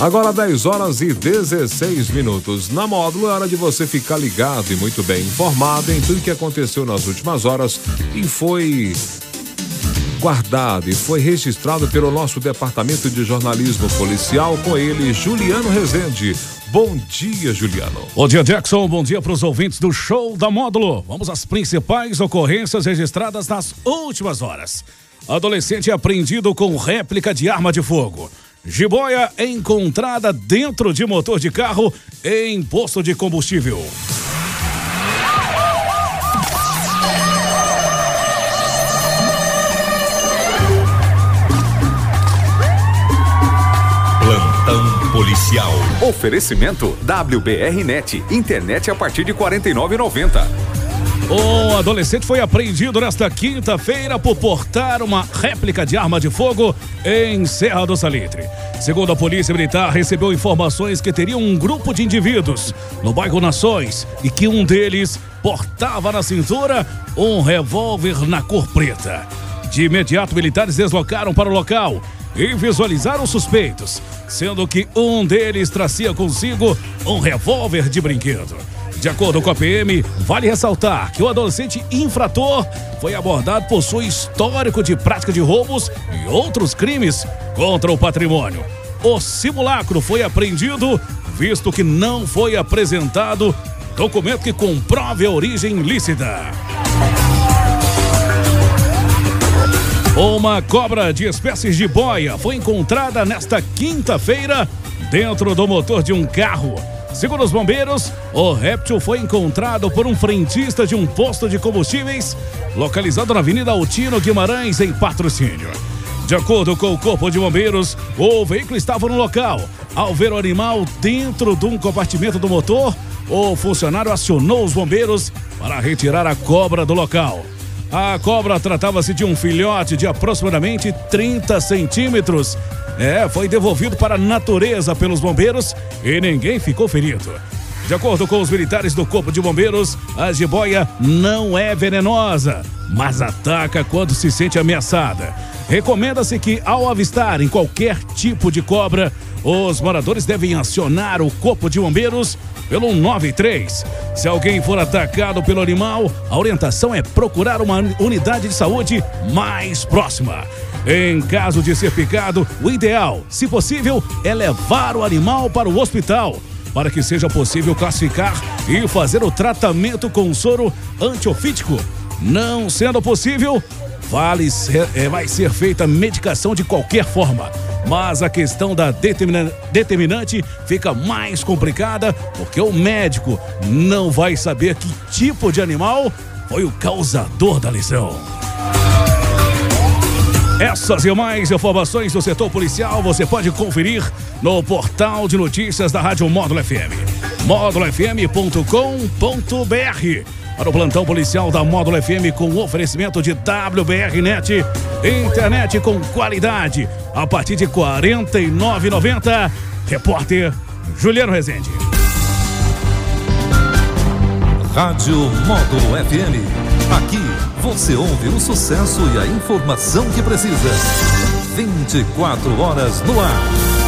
Agora 10 horas e 16 minutos. Na módulo é hora de você ficar ligado e muito bem informado em tudo que aconteceu nas últimas horas e foi guardado e foi registrado pelo nosso departamento de jornalismo policial com ele, Juliano Rezende. Bom dia, Juliano. Bom dia, Jackson. Bom dia para os ouvintes do show da Módulo. Vamos às principais ocorrências registradas nas últimas horas. Adolescente apreendido com réplica de arma de fogo. Jiboia encontrada dentro de motor de carro em posto de combustível. Plantão policial. Oferecimento WBRnet, internet a partir de 49,90. Um adolescente foi apreendido nesta quinta-feira por portar uma réplica de arma de fogo em Serra do Salitre. Segundo a Polícia Militar, recebeu informações que teria um grupo de indivíduos no bairro Nações e que um deles portava na cintura um revólver na cor preta. De imediato, militares deslocaram para o local e visualizaram suspeitos, sendo que um deles trazia consigo um revólver de brinquedo. De acordo com a PM, vale ressaltar que o adolescente infrator foi abordado por seu histórico de prática de roubos e outros crimes contra o patrimônio. O simulacro foi apreendido, visto que não foi apresentado documento que comprove a origem lícita. Uma cobra de espécies de boia foi encontrada nesta quinta-feira dentro do motor de um carro. Segundo os bombeiros, o réptil foi encontrado por um frentista de um posto de combustíveis localizado na Avenida Altino Guimarães, em patrocínio. De acordo com o Corpo de Bombeiros, o veículo estava no local. Ao ver o animal dentro de um compartimento do motor, o funcionário acionou os bombeiros para retirar a cobra do local. A cobra tratava-se de um filhote de aproximadamente 30 centímetros é, foi devolvido para a natureza pelos bombeiros e ninguém ficou ferido. De acordo com os militares do Corpo de Bombeiros, a jiboia não é venenosa, mas ataca quando se sente ameaçada. Recomenda-se que, ao avistarem qualquer tipo de cobra, os moradores devem acionar o Corpo de Bombeiros pelo 93. Se alguém for atacado pelo animal, a orientação é procurar uma unidade de saúde mais próxima. Em caso de ser picado, o ideal, se possível, é levar o animal para o hospital para que seja possível classificar e fazer o tratamento com soro antiofítico. Não sendo possível, vale ser, é, vai ser feita medicação de qualquer forma. Mas a questão da determina, determinante fica mais complicada porque o médico não vai saber que tipo de animal foi o causador da lesão. Essas e mais informações do setor policial você pode conferir no portal de notícias da Rádio Módulo FM. módulofm.com.br para o plantão policial da Módulo FM com oferecimento de WBRnet, internet com qualidade a partir de R$ 49,90. Repórter Juliano Rezende. Rádio Módulo FM. Aqui você ouve o sucesso e a informação que precisa. 24 horas no ar.